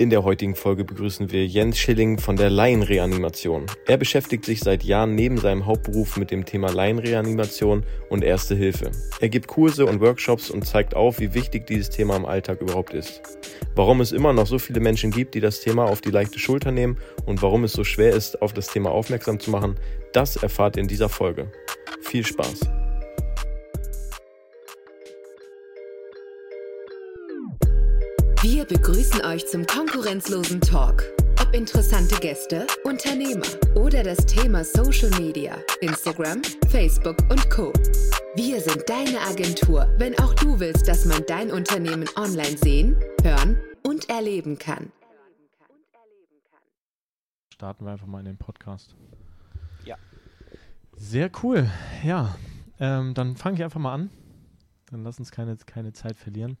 In der heutigen Folge begrüßen wir Jens Schilling von der Laienreanimation. Er beschäftigt sich seit Jahren neben seinem Hauptberuf mit dem Thema Laienreanimation und Erste Hilfe. Er gibt Kurse und Workshops und zeigt auf, wie wichtig dieses Thema im Alltag überhaupt ist. Warum es immer noch so viele Menschen gibt, die das Thema auf die leichte Schulter nehmen und warum es so schwer ist, auf das Thema aufmerksam zu machen, das erfahrt ihr in dieser Folge. Viel Spaß! Wir begrüßen euch zum konkurrenzlosen Talk. Ob interessante Gäste, Unternehmer oder das Thema Social Media, Instagram, Facebook und Co. Wir sind deine Agentur, wenn auch du willst, dass man dein Unternehmen online sehen, hören und erleben kann. Starten wir einfach mal in den Podcast. Ja. Sehr cool. Ja, ähm, dann fange ich einfach mal an. Dann lass uns keine, keine Zeit verlieren.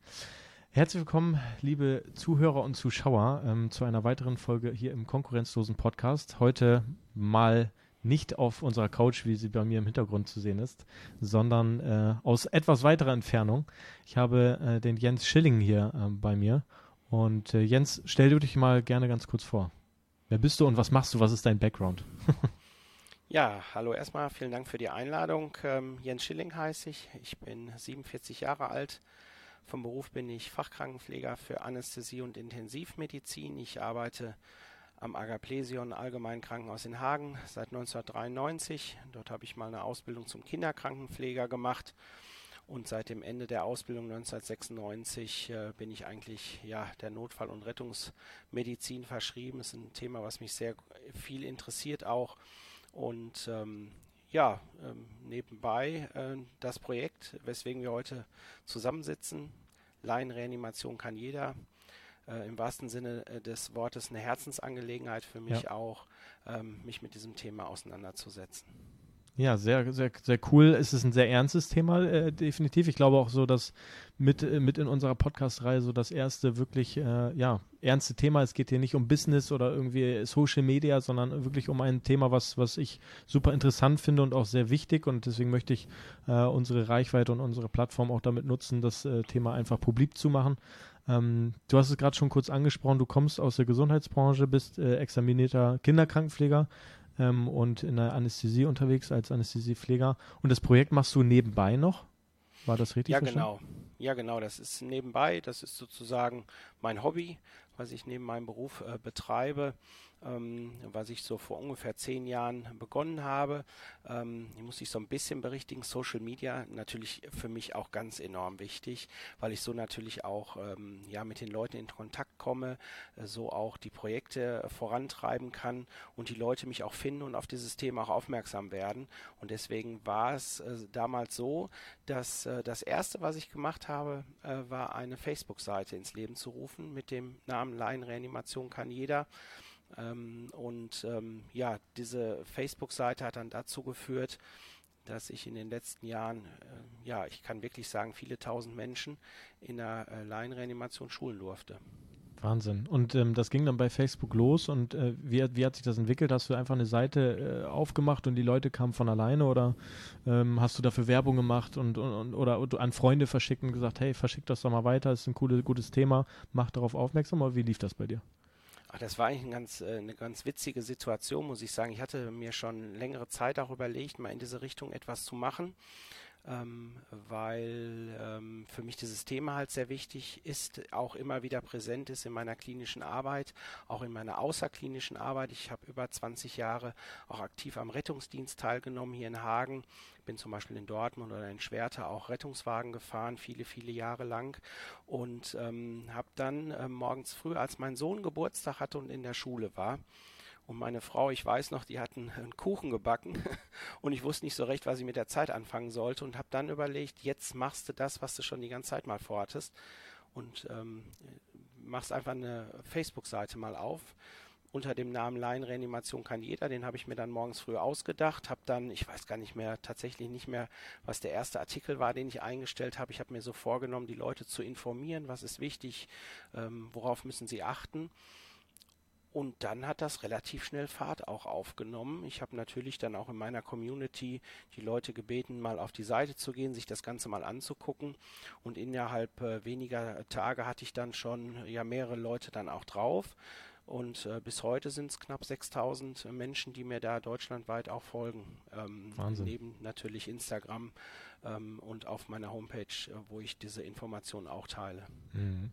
Herzlich willkommen, liebe Zuhörer und Zuschauer, ähm, zu einer weiteren Folge hier im konkurrenzlosen Podcast. Heute mal nicht auf unserer Couch, wie sie bei mir im Hintergrund zu sehen ist, sondern äh, aus etwas weiterer Entfernung. Ich habe äh, den Jens Schilling hier äh, bei mir. Und äh, Jens, stell du dich mal gerne ganz kurz vor. Wer bist du und was machst du? Was ist dein Background? ja, hallo erstmal, vielen Dank für die Einladung. Ähm, Jens Schilling heiße ich. Ich bin 47 Jahre alt vom Beruf bin ich Fachkrankenpfleger für Anästhesie und Intensivmedizin. Ich arbeite am Agaplesion Allgemeinen Krankenhaus in Hagen seit 1993. Dort habe ich mal eine Ausbildung zum Kinderkrankenpfleger gemacht. Und seit dem Ende der Ausbildung 1996 äh, bin ich eigentlich ja, der Notfall- und Rettungsmedizin verschrieben. Das ist ein Thema, was mich sehr viel interessiert auch. Und ähm, ja, ähm, nebenbei äh, das Projekt, weswegen wir heute zusammensitzen. Laienreanimation kann jeder. Äh, Im wahrsten Sinne äh, des Wortes eine Herzensangelegenheit für mich ja. auch, ähm, mich mit diesem Thema auseinanderzusetzen. Ja, sehr, sehr, sehr cool. Es ist ein sehr ernstes Thema, äh, definitiv. Ich glaube auch so, dass mit, äh, mit in unserer Podcast-Reihe so das erste wirklich, äh, ja, ernste Thema. Es geht hier nicht um Business oder irgendwie Social Media, sondern wirklich um ein Thema, was, was ich super interessant finde und auch sehr wichtig. Und deswegen möchte ich äh, unsere Reichweite und unsere Plattform auch damit nutzen, das äh, Thema einfach publik zu machen. Ähm, du hast es gerade schon kurz angesprochen, du kommst aus der Gesundheitsbranche, bist äh, examinierter Kinderkrankenpfleger ähm, und in der Anästhesie unterwegs als Anästhesiepfleger. Und das Projekt machst du nebenbei noch? War das richtig? Ja, verstanden? genau. Ja, genau. Das ist nebenbei. Das ist sozusagen mein Hobby, was ich neben meinem Beruf äh, betreibe ähm, was ich so vor ungefähr zehn Jahren begonnen habe. Ähm, ich muss ich so ein bisschen berichtigen. Social Media natürlich für mich auch ganz enorm wichtig, weil ich so natürlich auch ähm, ja mit den Leuten in Kontakt komme, äh, so auch die Projekte vorantreiben kann und die Leute mich auch finden und auf dieses Thema auch aufmerksam werden. Und deswegen war es äh, damals so, dass äh, das erste, was ich gemacht habe, äh, war eine Facebook-Seite ins Leben zu rufen mit dem Namen Laienreanimation kann jeder. Ähm, und ähm, ja, diese Facebook-Seite hat dann dazu geführt, dass ich in den letzten Jahren, äh, ja, ich kann wirklich sagen, viele tausend Menschen in der äh, Laienreanimation schulen durfte. Wahnsinn. Und ähm, das ging dann bei Facebook los und äh, wie, wie hat sich das entwickelt? Hast du einfach eine Seite äh, aufgemacht und die Leute kamen von alleine oder ähm, hast du dafür Werbung gemacht und, und, oder, oder an Freunde verschickt und gesagt, hey, verschick das doch mal weiter, ist ein coole, gutes Thema, mach darauf aufmerksam oder wie lief das bei dir? Ach, das war eigentlich ein ganz, äh, eine ganz witzige Situation, muss ich sagen. Ich hatte mir schon längere Zeit auch überlegt, mal in diese Richtung etwas zu machen ähm, weil ähm, für mich dieses Thema halt sehr wichtig ist, auch immer wieder präsent ist in meiner klinischen Arbeit, auch in meiner außerklinischen Arbeit. Ich habe über 20 Jahre auch aktiv am Rettungsdienst teilgenommen hier in Hagen, bin zum Beispiel in Dortmund oder in Schwerte auch Rettungswagen gefahren, viele, viele Jahre lang und ähm, habe dann äh, morgens früh, als mein Sohn Geburtstag hatte und in der Schule war, und meine Frau, ich weiß noch, die hatten einen Kuchen gebacken und ich wusste nicht so recht, was ich mit der Zeit anfangen sollte und habe dann überlegt, jetzt machst du das, was du schon die ganze Zeit mal vorhattest und ähm, machst einfach eine Facebook-Seite mal auf unter dem Namen Laienreanimation kann jeder. Den habe ich mir dann morgens früh ausgedacht, habe dann, ich weiß gar nicht mehr, tatsächlich nicht mehr, was der erste Artikel war, den ich eingestellt habe. Ich habe mir so vorgenommen, die Leute zu informieren, was ist wichtig, ähm, worauf müssen sie achten und dann hat das relativ schnell Fahrt auch aufgenommen. Ich habe natürlich dann auch in meiner Community die Leute gebeten, mal auf die Seite zu gehen, sich das Ganze mal anzugucken. Und innerhalb äh, weniger Tage hatte ich dann schon ja mehrere Leute dann auch drauf. Und äh, bis heute sind es knapp 6000 Menschen, die mir da deutschlandweit auch folgen. Ähm, Wahnsinn. Neben natürlich Instagram ähm, und auf meiner Homepage, äh, wo ich diese Informationen auch teile. Mhm.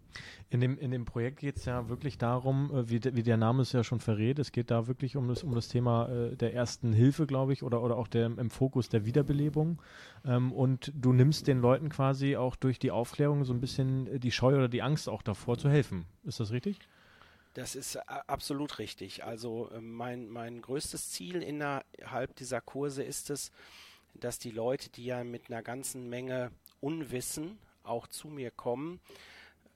In dem, in dem Projekt geht es ja wirklich darum, äh, wie, de, wie der Name es ja schon verrät, es geht da wirklich um das, um das Thema äh, der ersten Hilfe, glaube ich, oder, oder auch der, im Fokus der Wiederbelebung. Ähm, und du nimmst den Leuten quasi auch durch die Aufklärung so ein bisschen äh, die Scheu oder die Angst auch davor zu helfen. Ist das richtig? Das ist äh, absolut richtig. Also mein, mein größtes Ziel innerhalb dieser Kurse ist es, dass die Leute, die ja mit einer ganzen Menge Unwissen auch zu mir kommen,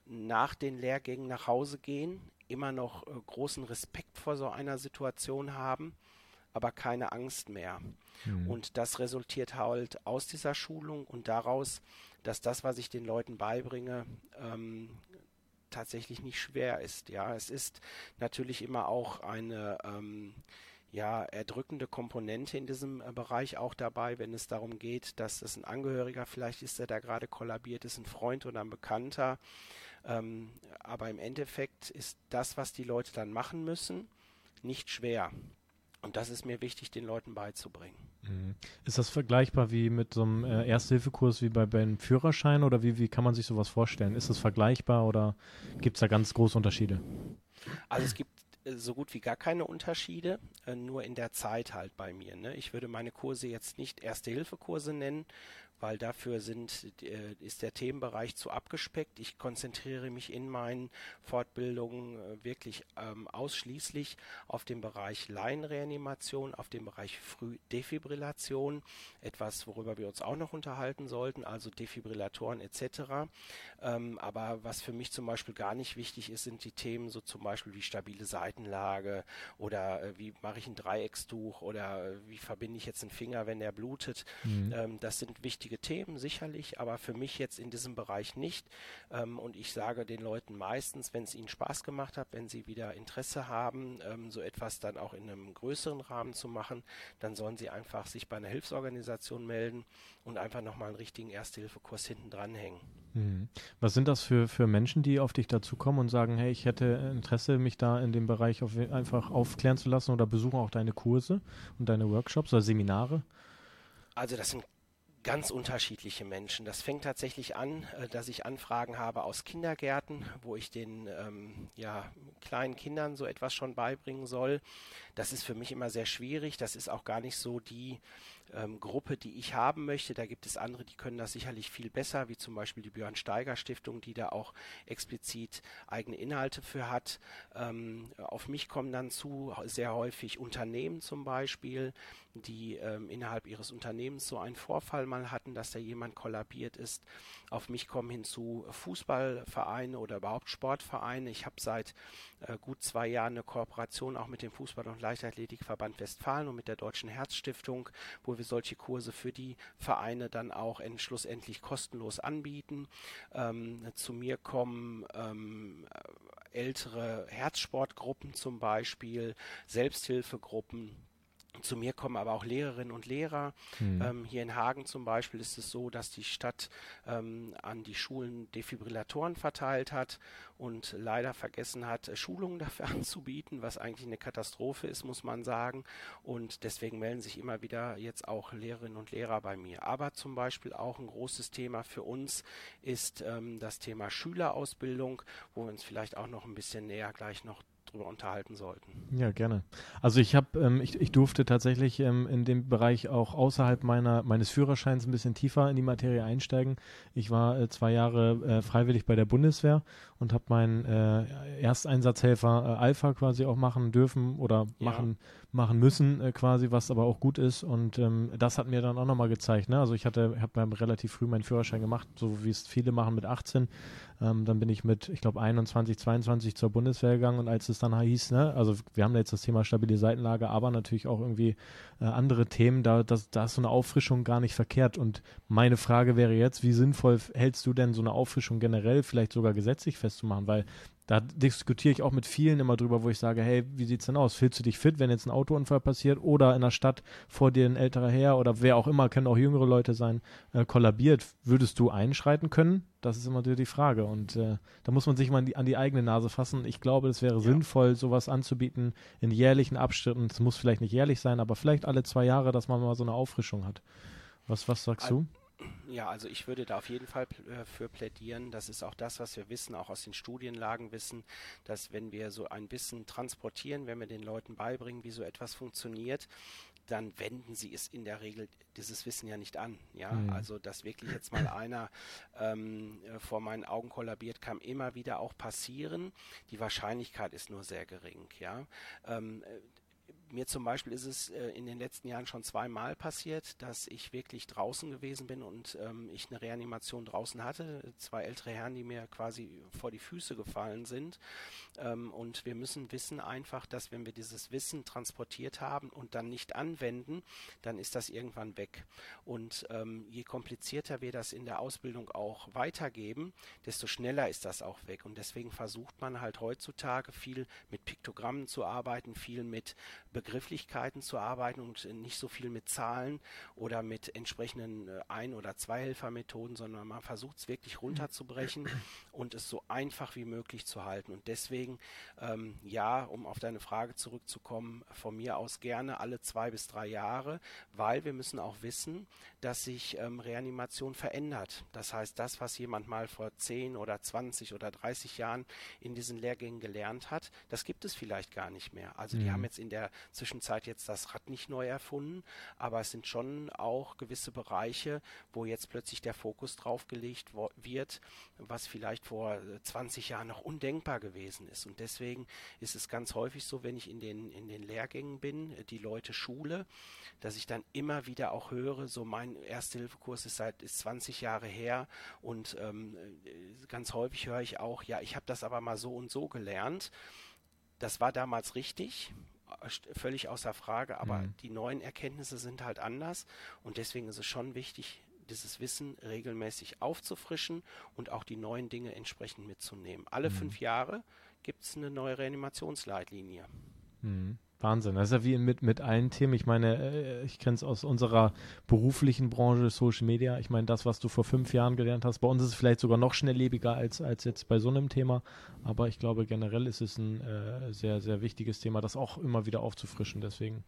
nach den Lehrgängen nach Hause gehen, immer noch äh, großen Respekt vor so einer Situation haben, aber keine Angst mehr. Mhm. Und das resultiert halt aus dieser Schulung und daraus, dass das, was ich den Leuten beibringe, ähm, tatsächlich nicht schwer ist. Ja, es ist natürlich immer auch eine ähm, ja, erdrückende Komponente in diesem äh, Bereich auch dabei, wenn es darum geht, dass es ein Angehöriger vielleicht ist, der da gerade kollabiert ist, ein Freund oder ein Bekannter. Ähm, aber im Endeffekt ist das, was die Leute dann machen müssen, nicht schwer. Und das ist mir wichtig, den Leuten beizubringen. Mhm. Ist das vergleichbar wie mit so einem äh, Ersthilfekurs wie bei, beim Führerschein oder wie, wie kann man sich sowas vorstellen? Ist das vergleichbar oder gibt es da ganz große Unterschiede? Also es gibt äh, so gut wie gar keine Unterschiede, äh, nur in der Zeit halt bei mir. Ne? Ich würde meine Kurse jetzt nicht Erste-Hilfe-Kurse nennen, weil dafür sind, äh, ist der Themenbereich zu abgespeckt. Ich konzentriere mich in meinen Fortbildungen äh, wirklich ähm, ausschließlich auf den Bereich Laienreanimation, auf den Bereich Frühdefibrillation, etwas, worüber wir uns auch noch unterhalten sollten, also Defibrillatoren etc. Ähm, aber was für mich zum Beispiel gar nicht wichtig ist, sind die Themen so zum Beispiel wie stabile Seitenlage oder äh, wie mache ich ein Dreieckstuch oder wie verbinde ich jetzt einen Finger, wenn der blutet. Mhm. Ähm, das sind wichtige wichtige Themen, sicherlich, aber für mich jetzt in diesem Bereich nicht. Ähm, und ich sage den Leuten meistens, wenn es ihnen Spaß gemacht hat, wenn sie wieder Interesse haben, ähm, so etwas dann auch in einem größeren Rahmen zu machen, dann sollen sie einfach sich bei einer Hilfsorganisation melden und einfach nochmal einen richtigen Erste-Hilfe-Kurs hinten dranhängen. Mhm. Was sind das für, für Menschen, die auf dich dazukommen und sagen, hey, ich hätte Interesse, mich da in dem Bereich auf, einfach aufklären zu lassen oder besuchen auch deine Kurse und deine Workshops oder Seminare? Also das sind ganz unterschiedliche Menschen. Das fängt tatsächlich an, äh, dass ich Anfragen habe aus Kindergärten, wo ich den ähm, ja, kleinen Kindern so etwas schon beibringen soll. Das ist für mich immer sehr schwierig. Das ist auch gar nicht so die ähm, Gruppe, die ich haben möchte. Da gibt es andere, die können das sicherlich viel besser, wie zum Beispiel die Björn Steiger Stiftung, die da auch explizit eigene Inhalte für hat. Ähm, auf mich kommen dann zu sehr häufig Unternehmen zum Beispiel, die ähm, innerhalb ihres Unternehmens so einen Vorfall mal hatten, dass da jemand kollabiert ist. Auf mich kommen hinzu Fußballvereine oder überhaupt Sportvereine. Ich habe seit äh, gut zwei Jahren eine Kooperation auch mit dem Fußball- und Leichtathletikverband Westfalen und mit der Deutschen Herzstiftung, wo wir solche Kurse für die Vereine dann auch schlussendlich kostenlos anbieten. Ähm, zu mir kommen ähm, ältere Herzsportgruppen zum Beispiel, Selbsthilfegruppen zu mir kommen aber auch Lehrerinnen und Lehrer. Mhm. Ähm, hier in Hagen zum Beispiel ist es so, dass die Stadt ähm, an die Schulen Defibrillatoren verteilt hat und leider vergessen hat, äh, Schulungen dafür anzubieten, was eigentlich eine Katastrophe ist, muss man sagen. Und deswegen melden sich immer wieder jetzt auch Lehrerinnen und Lehrer bei mir. Aber zum Beispiel auch ein großes Thema für uns ist ähm, das Thema Schülerausbildung, wo wir uns vielleicht auch noch ein bisschen näher gleich noch drüber unterhalten sollten. Ja, gerne. Also ich habe, ähm, ich, ich durfte tatsächlich ähm, in dem Bereich auch außerhalb meiner meines Führerscheins ein bisschen tiefer in die Materie einsteigen. Ich war äh, zwei Jahre äh, freiwillig bei der Bundeswehr und habe meinen äh, Ersteinsatzhelfer äh, Alpha quasi auch machen dürfen oder ja. Machen müssen äh, quasi, was aber auch gut ist. Und ähm, das hat mir dann auch nochmal gezeigt. Ne? Also ich hatte, habe relativ früh meinen Führerschein gemacht, so wie es viele machen mit 18. Ähm, dann bin ich mit, ich glaube, 21, 22 zur Bundeswehr gegangen und als es dann hieß, ne, also wir haben jetzt das Thema stabile Seitenlage, aber natürlich auch irgendwie äh, andere Themen, da, das, da ist so eine Auffrischung gar nicht verkehrt. Und meine Frage wäre jetzt, wie sinnvoll hältst du denn so eine Auffrischung generell, vielleicht sogar gesetzlich festzumachen? Weil da diskutiere ich auch mit vielen immer drüber, wo ich sage, hey, wie sieht's denn aus? Fühlst du dich fit, wenn jetzt ein Autounfall passiert oder in der Stadt vor dir ein älterer Herr oder wer auch immer, können auch jüngere Leute sein, äh, kollabiert? Würdest du einschreiten können? Das ist immer die Frage und äh, da muss man sich mal an die, an die, eigene Nase fassen. Ich glaube, es wäre ja. sinnvoll, sowas anzubieten in jährlichen Abschnitten. Es muss vielleicht nicht jährlich sein, aber vielleicht alle zwei Jahre, dass man mal so eine Auffrischung hat. Was, was sagst du? Ja, also ich würde da auf jeden Fall äh, für plädieren. Das ist auch das, was wir wissen, auch aus den Studienlagen wissen, dass wenn wir so ein Wissen transportieren, wenn wir den Leuten beibringen, wie so etwas funktioniert, dann wenden sie es in der Regel dieses Wissen ja nicht an. Ja, mhm. also dass wirklich jetzt mal einer ähm, äh, vor meinen Augen kollabiert, kann immer wieder auch passieren. Die Wahrscheinlichkeit ist nur sehr gering. Ja, ähm, äh, mir zum Beispiel ist es äh, in den letzten Jahren schon zweimal passiert, dass ich wirklich draußen gewesen bin und ähm, ich eine Reanimation draußen hatte. Zwei ältere Herren, die mir quasi vor die Füße gefallen sind. Ähm, und wir müssen wissen einfach, dass wenn wir dieses Wissen transportiert haben und dann nicht anwenden, dann ist das irgendwann weg. Und ähm, je komplizierter wir das in der Ausbildung auch weitergeben, desto schneller ist das auch weg. Und deswegen versucht man halt heutzutage viel mit Piktogrammen zu arbeiten, viel mit Begrifflichkeiten zu arbeiten und nicht so viel mit Zahlen oder mit entsprechenden äh, Ein- oder Zweihelfermethoden, sondern man versucht es wirklich runterzubrechen und es so einfach wie möglich zu halten. Und deswegen, ähm, ja, um auf deine Frage zurückzukommen, von mir aus gerne alle zwei bis drei Jahre, weil wir müssen auch wissen, dass sich ähm, Reanimation verändert. Das heißt, das, was jemand mal vor 10 oder 20 oder 30 Jahren in diesen Lehrgängen gelernt hat, das gibt es vielleicht gar nicht mehr. Also die mhm. haben jetzt in der Zwischenzeit jetzt das Rad nicht neu erfunden, aber es sind schon auch gewisse Bereiche, wo jetzt plötzlich der Fokus drauf gelegt wird, was vielleicht vor 20 äh, Jahren noch undenkbar gewesen ist. Und deswegen ist es ganz häufig so, wenn ich in den, in den Lehrgängen bin, äh, die Leute schule, dass ich dann immer wieder auch höre, so mein Erste-Hilfe-Kurs ist seit ist 20 Jahre her und ähm, äh, ganz häufig höre ich auch, ja, ich habe das aber mal so und so gelernt. Das war damals richtig, völlig außer Frage, aber mhm. die neuen Erkenntnisse sind halt anders und deswegen ist es schon wichtig, dieses Wissen regelmäßig aufzufrischen und auch die neuen Dinge entsprechend mitzunehmen. Alle mhm. fünf Jahre gibt es eine neue Reanimationsleitlinie. Mhm. Wahnsinn. Das ist ja wie mit, mit allen Themen. Ich meine, äh, ich kenne es aus unserer beruflichen Branche, Social Media. Ich meine, das, was du vor fünf Jahren gelernt hast, bei uns ist es vielleicht sogar noch schnelllebiger als, als jetzt bei so einem Thema. Aber ich glaube, generell ist es ein äh, sehr, sehr wichtiges Thema, das auch immer wieder aufzufrischen. Deswegen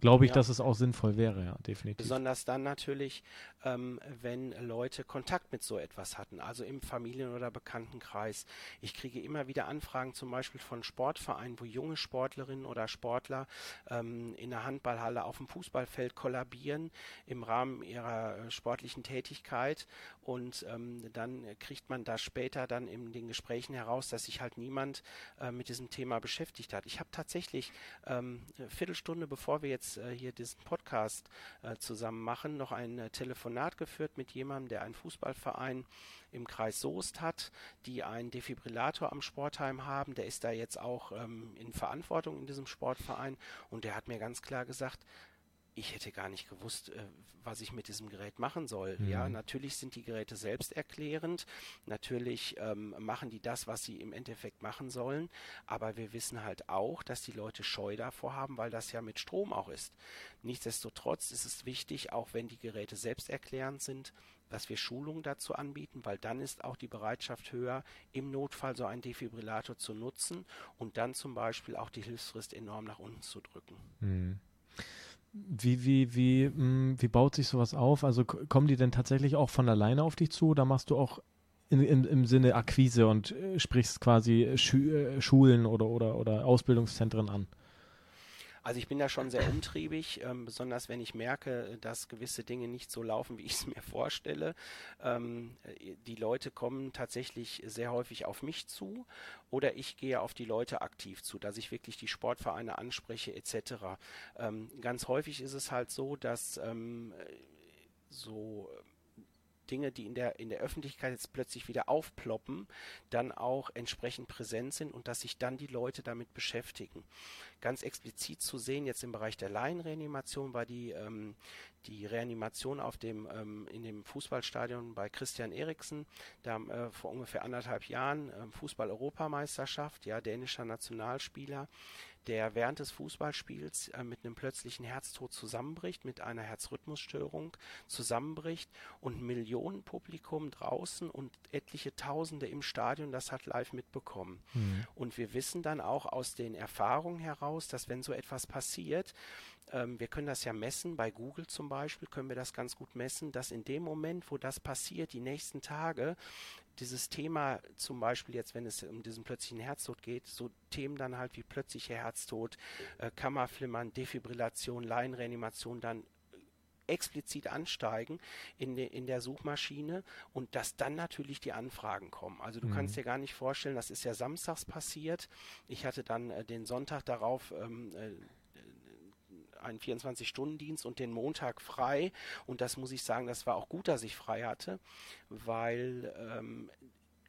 glaube ich, ja. dass es auch sinnvoll wäre, ja, definitiv. Besonders dann natürlich, ähm, wenn Leute Kontakt mit so etwas hatten, also im Familien- oder Bekanntenkreis. Ich kriege immer wieder Anfragen zum Beispiel von Sportvereinen, wo junge Sportlerinnen oder Sportler ähm, in der Handballhalle auf dem Fußballfeld kollabieren im Rahmen ihrer äh, sportlichen Tätigkeit und ähm, dann kriegt man da später dann in den Gesprächen heraus, dass sich halt niemand äh, mit diesem Thema beschäftigt hat. Ich habe tatsächlich ähm, eine Viertelstunde, bevor wir jetzt äh, hier diesen Podcast äh, zusammen machen, noch ein äh, Telefonat geführt mit jemandem, der einen Fußballverein im Kreis Soest hat, die einen Defibrillator am Sportheim haben. Der ist da jetzt auch ähm, in Verantwortung in diesem Sportverein und der hat mir ganz klar gesagt, ich hätte gar nicht gewusst, äh, was ich mit diesem Gerät machen soll. Mhm. Ja, natürlich sind die Geräte selbsterklärend. Natürlich ähm, machen die das, was sie im Endeffekt machen sollen. Aber wir wissen halt auch, dass die Leute Scheu davor haben, weil das ja mit Strom auch ist. Nichtsdestotrotz ist es wichtig, auch wenn die Geräte selbsterklärend sind, dass wir Schulungen dazu anbieten, weil dann ist auch die Bereitschaft höher, im Notfall so einen Defibrillator zu nutzen und dann zum Beispiel auch die Hilfsfrist enorm nach unten zu drücken. Mhm. Wie, wie, wie, mh, hm, wie baut sich sowas auf? Also kommen die denn tatsächlich auch von alleine auf dich zu oder machst du auch in, in, im Sinne Akquise und äh, sprichst quasi Schu äh, Schulen oder, oder, oder Ausbildungszentren an? Also ich bin da schon sehr umtriebig, ähm, besonders wenn ich merke, dass gewisse Dinge nicht so laufen, wie ich es mir vorstelle. Ähm, die Leute kommen tatsächlich sehr häufig auf mich zu oder ich gehe auf die Leute aktiv zu, dass ich wirklich die Sportvereine anspreche etc. Ähm, ganz häufig ist es halt so, dass ähm, so Dinge, die in der, in der Öffentlichkeit jetzt plötzlich wieder aufploppen, dann auch entsprechend präsent sind und dass sich dann die Leute damit beschäftigen. Ganz explizit zu sehen, jetzt im Bereich der Laienreanimation war die, ähm, die Reanimation auf dem, ähm, in dem Fußballstadion bei Christian Eriksen, da äh, vor ungefähr anderthalb Jahren äh, Fußball-Europameisterschaft, ja, dänischer Nationalspieler, der während des Fußballspiels äh, mit einem plötzlichen Herztod zusammenbricht, mit einer Herzrhythmusstörung zusammenbricht und Millionenpublikum draußen und etliche Tausende im Stadion das hat live mitbekommen. Mhm. Und wir wissen dann auch aus den Erfahrungen heraus, dass wenn so etwas passiert, wir können das ja messen, bei Google zum Beispiel können wir das ganz gut messen, dass in dem Moment, wo das passiert, die nächsten Tage, dieses Thema zum Beispiel jetzt, wenn es um diesen plötzlichen Herztod geht, so Themen dann halt wie plötzlicher Herztod, äh, Kammerflimmern, Defibrillation, Laienreanimation dann explizit ansteigen in, de, in der Suchmaschine und dass dann natürlich die Anfragen kommen. Also du mhm. kannst dir gar nicht vorstellen, das ist ja samstags passiert. Ich hatte dann äh, den Sonntag darauf ähm, äh, einen 24-Stunden-Dienst und den Montag frei. Und das muss ich sagen, das war auch gut, dass ich frei hatte, weil ähm,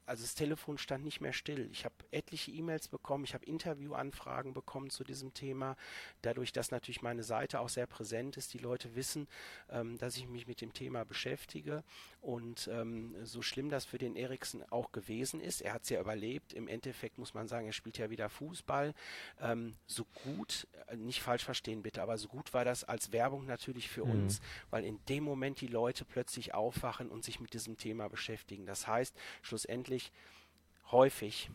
also das Telefon stand nicht mehr still. Ich habe etliche E-Mails bekommen, ich habe Interviewanfragen bekommen zu diesem Thema. Dadurch, dass natürlich meine Seite auch sehr präsent ist, die Leute wissen, ähm, dass ich mich mit dem Thema beschäftige. Und ähm, so schlimm das für den Eriksen auch gewesen ist, er hat es ja überlebt. Im Endeffekt muss man sagen, er spielt ja wieder Fußball. Ähm, so gut, äh, nicht falsch verstehen bitte, aber so gut war das als Werbung natürlich für mhm. uns, weil in dem Moment die Leute plötzlich aufwachen und sich mit diesem Thema beschäftigen. Das heißt, schlussendlich wirklich häufig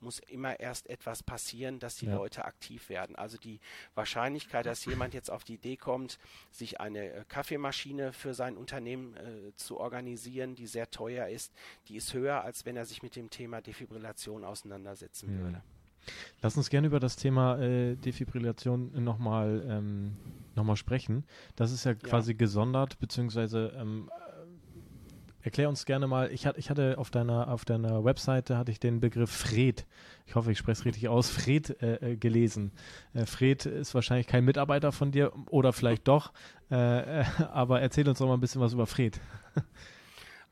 muss immer erst etwas passieren, dass die ja. Leute aktiv werden. Also die Wahrscheinlichkeit, dass jemand jetzt auf die Idee kommt, sich eine äh, Kaffeemaschine für sein Unternehmen äh, zu organisieren, die sehr teuer ist, die ist höher, als wenn er sich mit dem Thema Defibrillation auseinandersetzen mhm. würde. Lass uns gerne über das Thema äh, Defibrillation nochmal ähm, noch sprechen. Das ist ja quasi ja. gesondert, beziehungsweise ähm, Erklär uns gerne mal, ich, hat, ich hatte auf deiner, auf deiner Webseite hatte ich den Begriff Fred, ich hoffe, ich spreche es richtig aus, Fred äh, äh, gelesen. Äh, Fred ist wahrscheinlich kein Mitarbeiter von dir oder vielleicht doch, äh, äh aber erzähl uns doch mal ein bisschen was über Fred.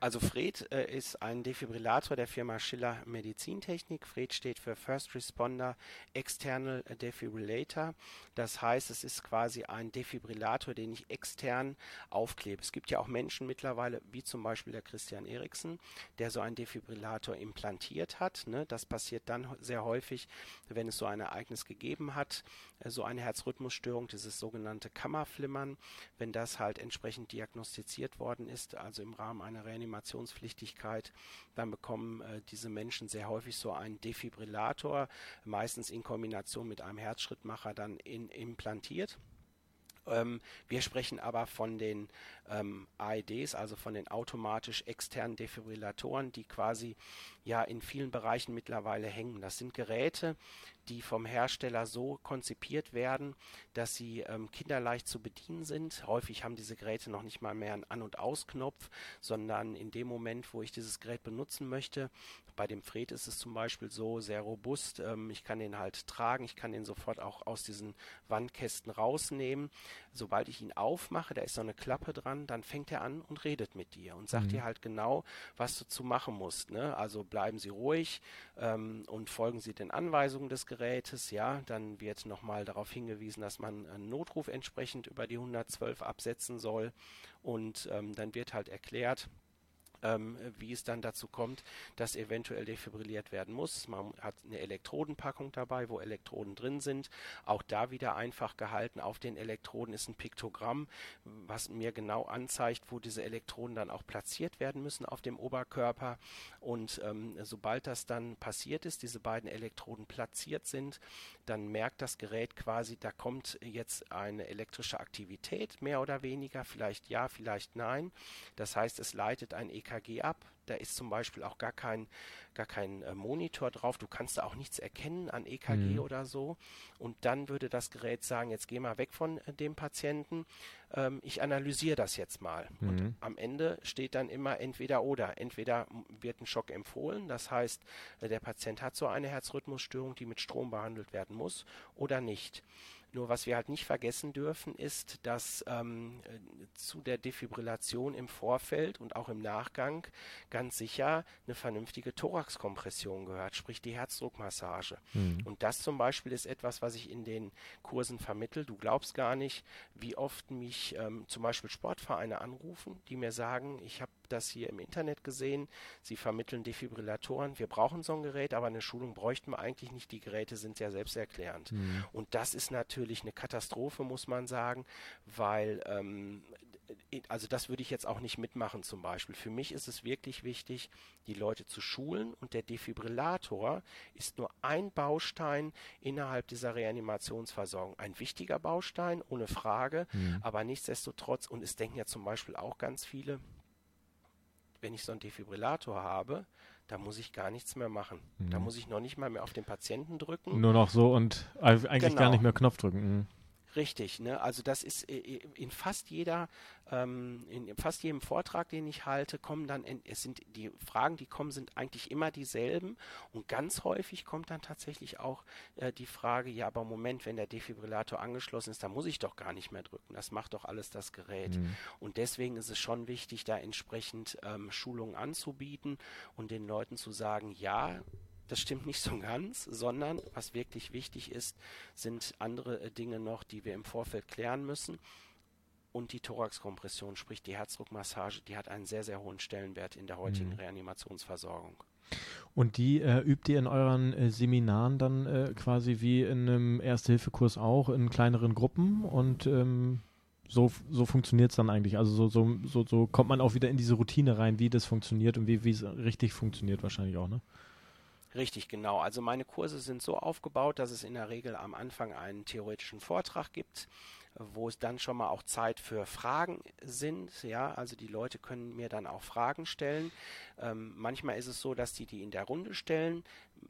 Also Fred äh, ist ein Defibrillator der Firma Schiller Medizintechnik. Fred steht für First Responder External Defibrillator. Das heißt, es ist quasi ein Defibrillator, den ich extern aufklebe. Es gibt ja auch Menschen mittlerweile, wie zum Beispiel der Christian Eriksen, der so einen Defibrillator implantiert hat. Ne? Das passiert dann sehr häufig, wenn es so ein Ereignis gegeben hat, so eine Herzrhythmusstörung, dieses sogenannte Kammerflimmern, wenn das halt entsprechend diagnostiziert worden ist, also im Rahmen einer Reanimation Reanimationspflichtigkeit, dann bekommen äh, diese Menschen sehr häufig so einen Defibrillator, meistens in Kombination mit einem Herzschrittmacher dann in, implantiert. Ähm, wir sprechen aber von den ähm, AEDs, also von den automatisch externen Defibrillatoren, die quasi ja in vielen Bereichen mittlerweile hängen. Das sind Geräte, die vom Hersteller so konzipiert werden, dass sie ähm, kinderleicht zu bedienen sind. Häufig haben diese Geräte noch nicht mal mehr einen An- und Ausknopf, sondern in dem Moment, wo ich dieses Gerät benutzen möchte, bei dem Fred ist es zum Beispiel so sehr robust, ähm, ich kann den halt tragen, ich kann den sofort auch aus diesen Wandkästen rausnehmen. Sobald ich ihn aufmache, da ist so eine Klappe dran, dann fängt er an und redet mit dir und sagt mhm. dir halt genau, was du zu machen musst. Ne? Also bleiben Sie ruhig ähm, und folgen Sie den Anweisungen des Gerätes. Ja, dann wird nochmal darauf hingewiesen, dass man einen Notruf entsprechend über die 112 absetzen soll. Und ähm, dann wird halt erklärt, ähm, wie es dann dazu kommt, dass eventuell defibrilliert werden muss. Man hat eine Elektrodenpackung dabei, wo Elektroden drin sind. Auch da wieder einfach gehalten. Auf den Elektroden ist ein Piktogramm, was mir genau anzeigt, wo diese Elektroden dann auch platziert werden müssen auf dem Oberkörper. Und ähm, sobald das dann passiert ist, diese beiden Elektroden platziert sind, dann merkt das Gerät quasi, da kommt jetzt eine elektrische Aktivität, mehr oder weniger, vielleicht ja, vielleicht nein. Das heißt, es leitet ein EKG ab. Da ist zum Beispiel auch gar kein, gar kein äh, Monitor drauf. Du kannst da auch nichts erkennen an EKG mhm. oder so. Und dann würde das Gerät sagen, jetzt geh mal weg von äh, dem Patienten. Ähm, ich analysiere das jetzt mal. Mhm. Und am Ende steht dann immer entweder oder. Entweder wird ein Schock empfohlen, das heißt, äh, der Patient hat so eine Herzrhythmusstörung, die mit Strom behandelt werden muss, oder nicht. Nur was wir halt nicht vergessen dürfen, ist, dass ähm, zu der Defibrillation im Vorfeld und auch im Nachgang ganz sicher eine vernünftige Thoraxkompression gehört, sprich die Herzdruckmassage. Mhm. Und das zum Beispiel ist etwas, was ich in den Kursen vermittel. Du glaubst gar nicht, wie oft mich ähm, zum Beispiel Sportvereine anrufen, die mir sagen, ich habe das hier im Internet gesehen, sie vermitteln Defibrillatoren, wir brauchen so ein Gerät, aber eine Schulung bräuchten wir eigentlich nicht, die Geräte sind ja selbsterklärend. Mhm. Und das ist natürlich eine Katastrophe, muss man sagen, weil ähm, also das würde ich jetzt auch nicht mitmachen zum Beispiel. Für mich ist es wirklich wichtig, die Leute zu schulen und der Defibrillator ist nur ein Baustein innerhalb dieser Reanimationsversorgung. Ein wichtiger Baustein, ohne Frage, mhm. aber nichtsdestotrotz, und es denken ja zum Beispiel auch ganz viele, wenn ich so einen Defibrillator habe, da muss ich gar nichts mehr machen. Mhm. Da muss ich noch nicht mal mehr auf den Patienten drücken. Nur noch so und eigentlich genau. gar nicht mehr Knopf drücken. Mhm. Richtig, ne? Also das ist in fast jeder, ähm, in fast jedem Vortrag, den ich halte, kommen dann, es sind die Fragen, die kommen, sind eigentlich immer dieselben und ganz häufig kommt dann tatsächlich auch äh, die Frage, ja, aber Moment, wenn der Defibrillator angeschlossen ist, dann muss ich doch gar nicht mehr drücken. Das macht doch alles das Gerät. Mhm. Und deswegen ist es schon wichtig, da entsprechend ähm, Schulungen anzubieten und den Leuten zu sagen, ja, das stimmt nicht so ganz, sondern was wirklich wichtig ist, sind andere äh, Dinge noch, die wir im Vorfeld klären müssen. Und die Thoraxkompression, sprich die Herzdruckmassage, die hat einen sehr, sehr hohen Stellenwert in der heutigen mhm. Reanimationsversorgung. Und die äh, übt ihr in euren äh, Seminaren dann äh, quasi wie in einem Erste-Hilfe-Kurs auch in kleineren Gruppen und ähm, so, so funktioniert es dann eigentlich. Also so, so, so, so kommt man auch wieder in diese Routine rein, wie das funktioniert und wie es richtig funktioniert wahrscheinlich auch, ne? Richtig, genau. Also meine Kurse sind so aufgebaut, dass es in der Regel am Anfang einen theoretischen Vortrag gibt, wo es dann schon mal auch Zeit für Fragen sind. Ja, also die Leute können mir dann auch Fragen stellen. Ähm, manchmal ist es so, dass die die in der Runde stellen.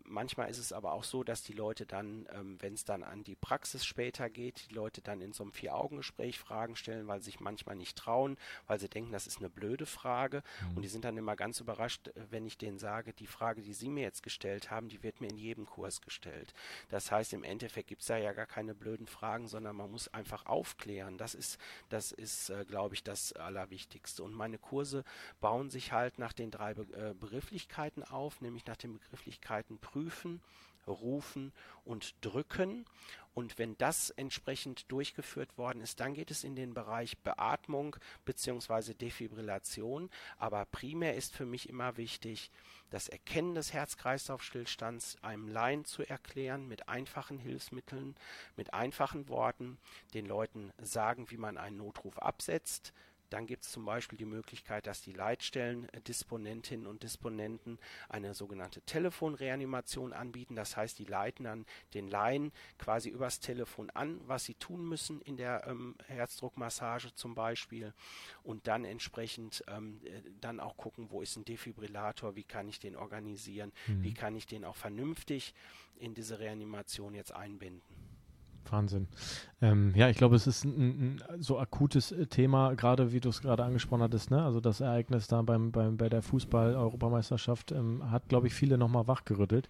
Manchmal ist es aber auch so, dass die Leute dann, ähm, wenn es dann an die Praxis später geht, die Leute dann in so einem Vier-Augen-Gespräch Fragen stellen, weil sie sich manchmal nicht trauen, weil sie denken, das ist eine blöde Frage. Mhm. Und die sind dann immer ganz überrascht, äh, wenn ich denen sage, die Frage, die sie mir jetzt gestellt haben, die wird mir in jedem Kurs gestellt. Das heißt, im Endeffekt gibt es da ja gar keine blöden Fragen, sondern man muss einfach aufklären. Das ist, das ist, äh, glaube ich, das Allerwichtigste. Und meine Kurse bauen sich halt nach den drei Be äh, Begrifflichkeiten auf, nämlich nach den Begrifflichkeiten prüfen, rufen und drücken. Und wenn das entsprechend durchgeführt worden ist, dann geht es in den Bereich Beatmung bzw. Defibrillation. Aber primär ist für mich immer wichtig, das Erkennen des Herz-Kreislauf-Stillstands einem Laien zu erklären mit einfachen Hilfsmitteln, mit einfachen Worten, den Leuten sagen, wie man einen Notruf absetzt, dann gibt es zum Beispiel die Möglichkeit, dass die Leitstellen-Disponentinnen und Disponenten eine sogenannte Telefonreanimation anbieten. Das heißt, die leiten dann den Laien quasi übers Telefon an, was sie tun müssen in der ähm, Herzdruckmassage zum Beispiel und dann entsprechend ähm, äh, dann auch gucken, wo ist ein Defibrillator, wie kann ich den organisieren, mhm. wie kann ich den auch vernünftig in diese Reanimation jetzt einbinden. Wahnsinn. Ähm, ja, ich glaube, es ist ein, ein so akutes äh, Thema, gerade wie du es gerade angesprochen hattest, ne? Also das Ereignis da beim, beim, bei der Fußball-Europameisterschaft ähm, hat, glaube ich, viele nochmal wachgerüttelt.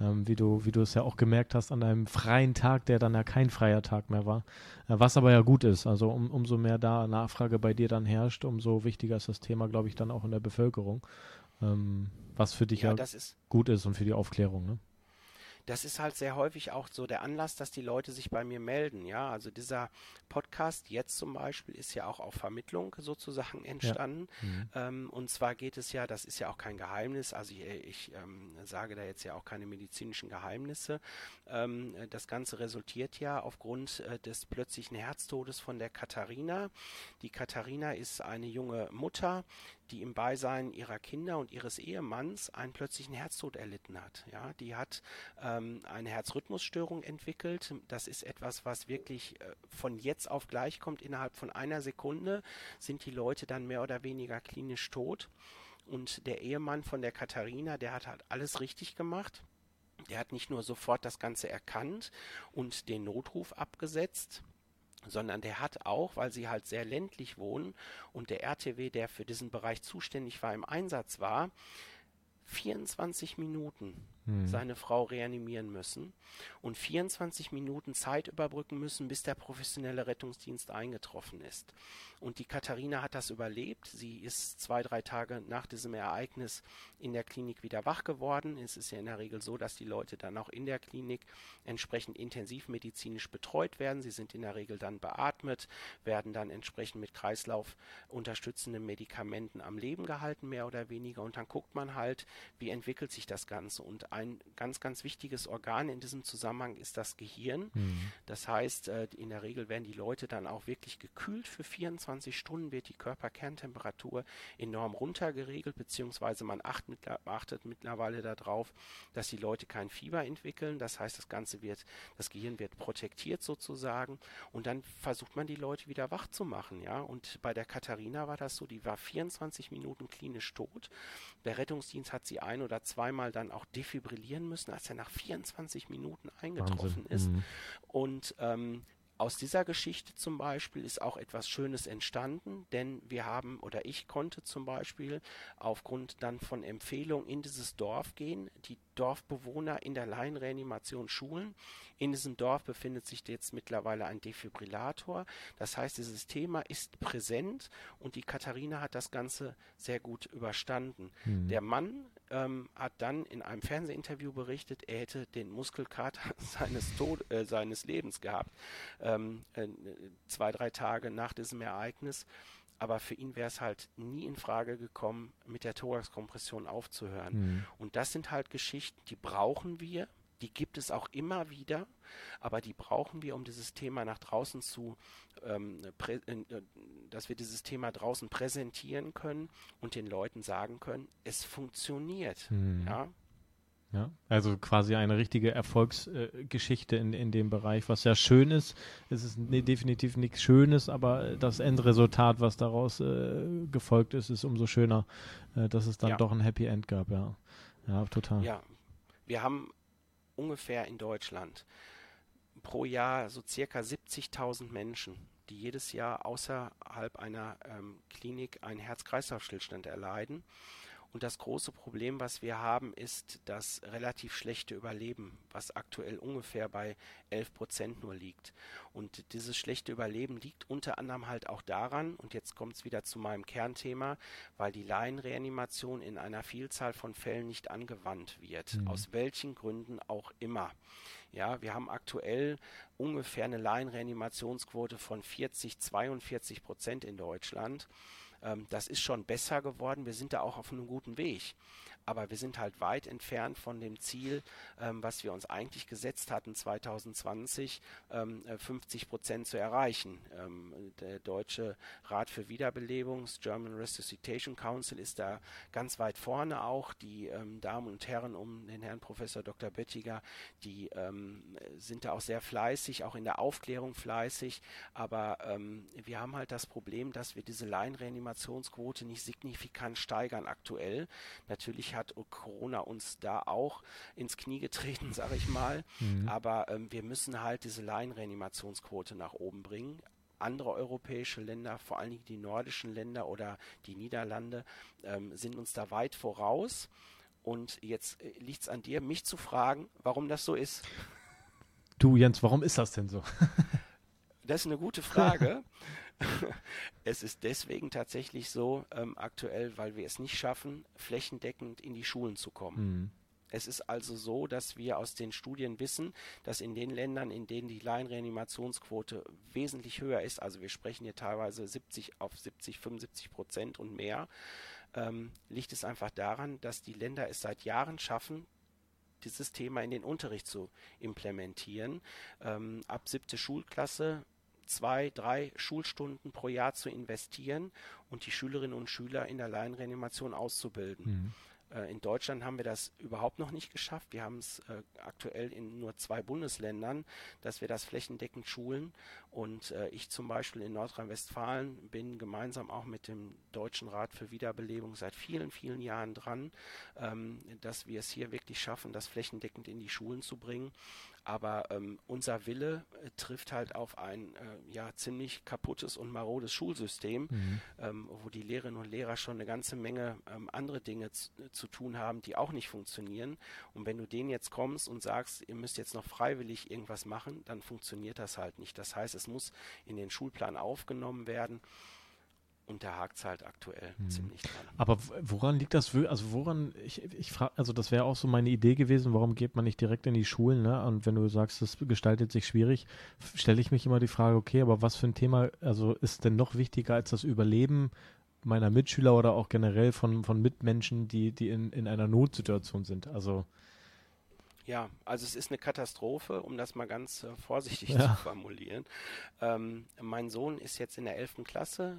Ähm, wie du, wie du es ja auch gemerkt hast an einem freien Tag, der dann ja kein freier Tag mehr war. Äh, was aber ja gut ist. Also um, umso mehr da Nachfrage bei dir dann herrscht, umso wichtiger ist das Thema, glaube ich, dann auch in der Bevölkerung. Ähm, was für dich ja, ja ist gut ist und für die Aufklärung, ne? Das ist halt sehr häufig auch so der Anlass, dass die Leute sich bei mir melden. Ja, also dieser Podcast jetzt zum Beispiel ist ja auch auf Vermittlung sozusagen entstanden. Ja. Mhm. Ähm, und zwar geht es ja, das ist ja auch kein Geheimnis, also ich, ich ähm, sage da jetzt ja auch keine medizinischen Geheimnisse. Ähm, das Ganze resultiert ja aufgrund äh, des plötzlichen Herztodes von der Katharina. Die Katharina ist eine junge Mutter, die im Beisein ihrer Kinder und ihres Ehemanns einen plötzlichen Herztod erlitten hat. Ja, die hat ähm, eine Herzrhythmusstörung entwickelt. Das ist etwas, was wirklich äh, von jetzt auf gleich kommt. Innerhalb von einer Sekunde sind die Leute dann mehr oder weniger klinisch tot. Und der Ehemann von der Katharina, der hat halt alles richtig gemacht. Der hat nicht nur sofort das Ganze erkannt und den Notruf abgesetzt, sondern der hat auch, weil sie halt sehr ländlich wohnen und der RTW, der für diesen Bereich zuständig war, im Einsatz war, 24 Minuten hm. seine Frau reanimieren müssen und 24 Minuten Zeit überbrücken müssen, bis der professionelle Rettungsdienst eingetroffen ist. Und die Katharina hat das überlebt. Sie ist zwei, drei Tage nach diesem Ereignis in der Klinik wieder wach geworden. Es ist ja in der Regel so, dass die Leute dann auch in der Klinik entsprechend intensivmedizinisch betreut werden. Sie sind in der Regel dann beatmet, werden dann entsprechend mit Kreislauf unterstützenden Medikamenten am Leben gehalten, mehr oder weniger. Und dann guckt man halt, wie entwickelt sich das Ganze. Und ein ganz, ganz wichtiges Organ in diesem Zusammenhang ist das Gehirn. Mhm. Das heißt, äh, in der Regel werden die Leute dann auch wirklich gekühlt für 24 24 Stunden wird die Körperkerntemperatur enorm runtergeregelt, beziehungsweise man achtet mittlerweile darauf, dass die Leute kein Fieber entwickeln. Das heißt, das Ganze wird, das Gehirn wird protektiert sozusagen und dann versucht man die Leute wieder wach zu machen, ja. Und bei der Katharina war das so, die war 24 Minuten klinisch tot. Der Rettungsdienst hat sie ein oder zweimal dann auch defibrillieren müssen, als er nach 24 Minuten eingetroffen Wahnsinn. ist. Mhm. Und ähm, aus dieser Geschichte zum Beispiel ist auch etwas Schönes entstanden, denn wir haben oder ich konnte zum Beispiel aufgrund dann von Empfehlungen in dieses Dorf gehen, die Dorfbewohner in der Laienreanimation schulen. In diesem Dorf befindet sich jetzt mittlerweile ein Defibrillator. Das heißt, dieses Thema ist präsent und die Katharina hat das Ganze sehr gut überstanden. Mhm. Der Mann ähm, hat dann in einem Fernsehinterview berichtet, er hätte den Muskelkater seines, Tod äh, seines Lebens gehabt, ähm, äh, zwei, drei Tage nach diesem Ereignis. Aber für ihn wäre es halt nie in Frage gekommen, mit der Thoraxkompression aufzuhören. Mhm. Und das sind halt Geschichten, die brauchen wir, die gibt es auch immer wieder, aber die brauchen wir, um dieses Thema nach draußen zu, ähm, äh, dass wir dieses Thema draußen präsentieren können und den Leuten sagen können, es funktioniert. Mhm. Ja? Ja, also quasi eine richtige Erfolgsgeschichte äh, in, in dem Bereich, was ja schön ist. Es ist nee, definitiv nichts Schönes, aber das Endresultat, was daraus äh, gefolgt ist, ist umso schöner, äh, dass es dann ja. doch ein Happy End gab, ja. Ja, total. Ja, wir haben ungefähr in Deutschland pro Jahr so circa 70.000 Menschen, die jedes Jahr außerhalb einer ähm, Klinik einen Herz-Kreislauf-Stillstand erleiden. Und das große Problem, was wir haben, ist das relativ schlechte Überleben, was aktuell ungefähr bei 11 Prozent nur liegt. Und dieses schlechte Überleben liegt unter anderem halt auch daran, und jetzt kommt es wieder zu meinem Kernthema, weil die Laienreanimation in einer Vielzahl von Fällen nicht angewandt wird. Mhm. Aus welchen Gründen auch immer. Ja, wir haben aktuell ungefähr eine Laienreanimationsquote von 40, 42 Prozent in Deutschland. Ähm, das ist schon besser geworden. Wir sind da auch auf einem guten Weg aber wir sind halt weit entfernt von dem Ziel, ähm, was wir uns eigentlich gesetzt hatten 2020, ähm, 50 äh, Prozent zu erreichen. Ähm, der Deutsche Rat für Wiederbelebung, das German Resuscitation Council, ist da ganz weit vorne auch. Die ähm, Damen und Herren um den Herrn Professor Dr. Böttiger, die ähm, sind da auch sehr fleißig, auch in der Aufklärung fleißig, aber ähm, wir haben halt das Problem, dass wir diese Laienreanimationsquote nicht signifikant steigern aktuell. Natürlich hat Corona uns da auch ins Knie getreten, sage ich mal. Mhm. Aber ähm, wir müssen halt diese Laienreanimationsquote nach oben bringen andere europäische Länder, vor allen Dingen die nordischen Länder oder die Niederlande, ähm, sind uns da weit voraus. Und jetzt äh, liegt es an dir, mich zu fragen, warum das so ist. Du, Jens, warum ist das denn so? das ist eine gute Frage. es ist deswegen tatsächlich so ähm, aktuell, weil wir es nicht schaffen, flächendeckend in die Schulen zu kommen. Mhm. Es ist also so, dass wir aus den Studien wissen, dass in den Ländern, in denen die Laienreanimationsquote wesentlich höher ist, also wir sprechen hier teilweise 70 auf 70, 75 Prozent und mehr, ähm, liegt es einfach daran, dass die Länder es seit Jahren schaffen, dieses Thema in den Unterricht zu implementieren. Ähm, ab siebte Schulklasse zwei, drei Schulstunden pro Jahr zu investieren und die Schülerinnen und Schüler in der Laienreanimation auszubilden. Mhm. Äh, in Deutschland haben wir das überhaupt noch nicht geschafft. Wir haben es äh, aktuell in nur zwei Bundesländern, dass wir das flächendeckend schulen. Und äh, ich zum Beispiel in Nordrhein-Westfalen bin gemeinsam auch mit dem Deutschen Rat für Wiederbelebung seit vielen, vielen Jahren dran, ähm, dass wir es hier wirklich schaffen, das flächendeckend in die Schulen zu bringen. Aber ähm, unser Wille äh, trifft halt auf ein ja ziemlich kaputtes und marodes Schulsystem, mhm. ähm, wo die Lehrerinnen und Lehrer schon eine ganze Menge andere Dinge zu, zu, tun haben, die auch nicht funktionieren. Und wenn du denen jetzt kommst und sagst, ihr müsst jetzt noch freiwillig irgendwas machen, dann funktioniert das halt nicht. Das heißt, es muss in den Schulplan aufgenommen werden. Und da hakt es halt aktuell hm. ziemlich dran. Aber woran liegt das? Also woran, ich, ich frage, also das wäre auch so meine Idee gewesen, warum geht man nicht direkt in die Schulen, ne? Und wenn du sagst, das gestaltet sich schwierig, stelle ich mich immer die Frage, okay, aber was für ein Thema, also ist denn noch wichtiger als das Überleben meiner Mitschüler oder auch generell von, von Mitmenschen, die, die in, in einer Notsituation sind? Also ja, also es ist eine Katastrophe, um das mal ganz äh, vorsichtig ja. zu formulieren. Ähm, mein Sohn ist jetzt in der 11. Klasse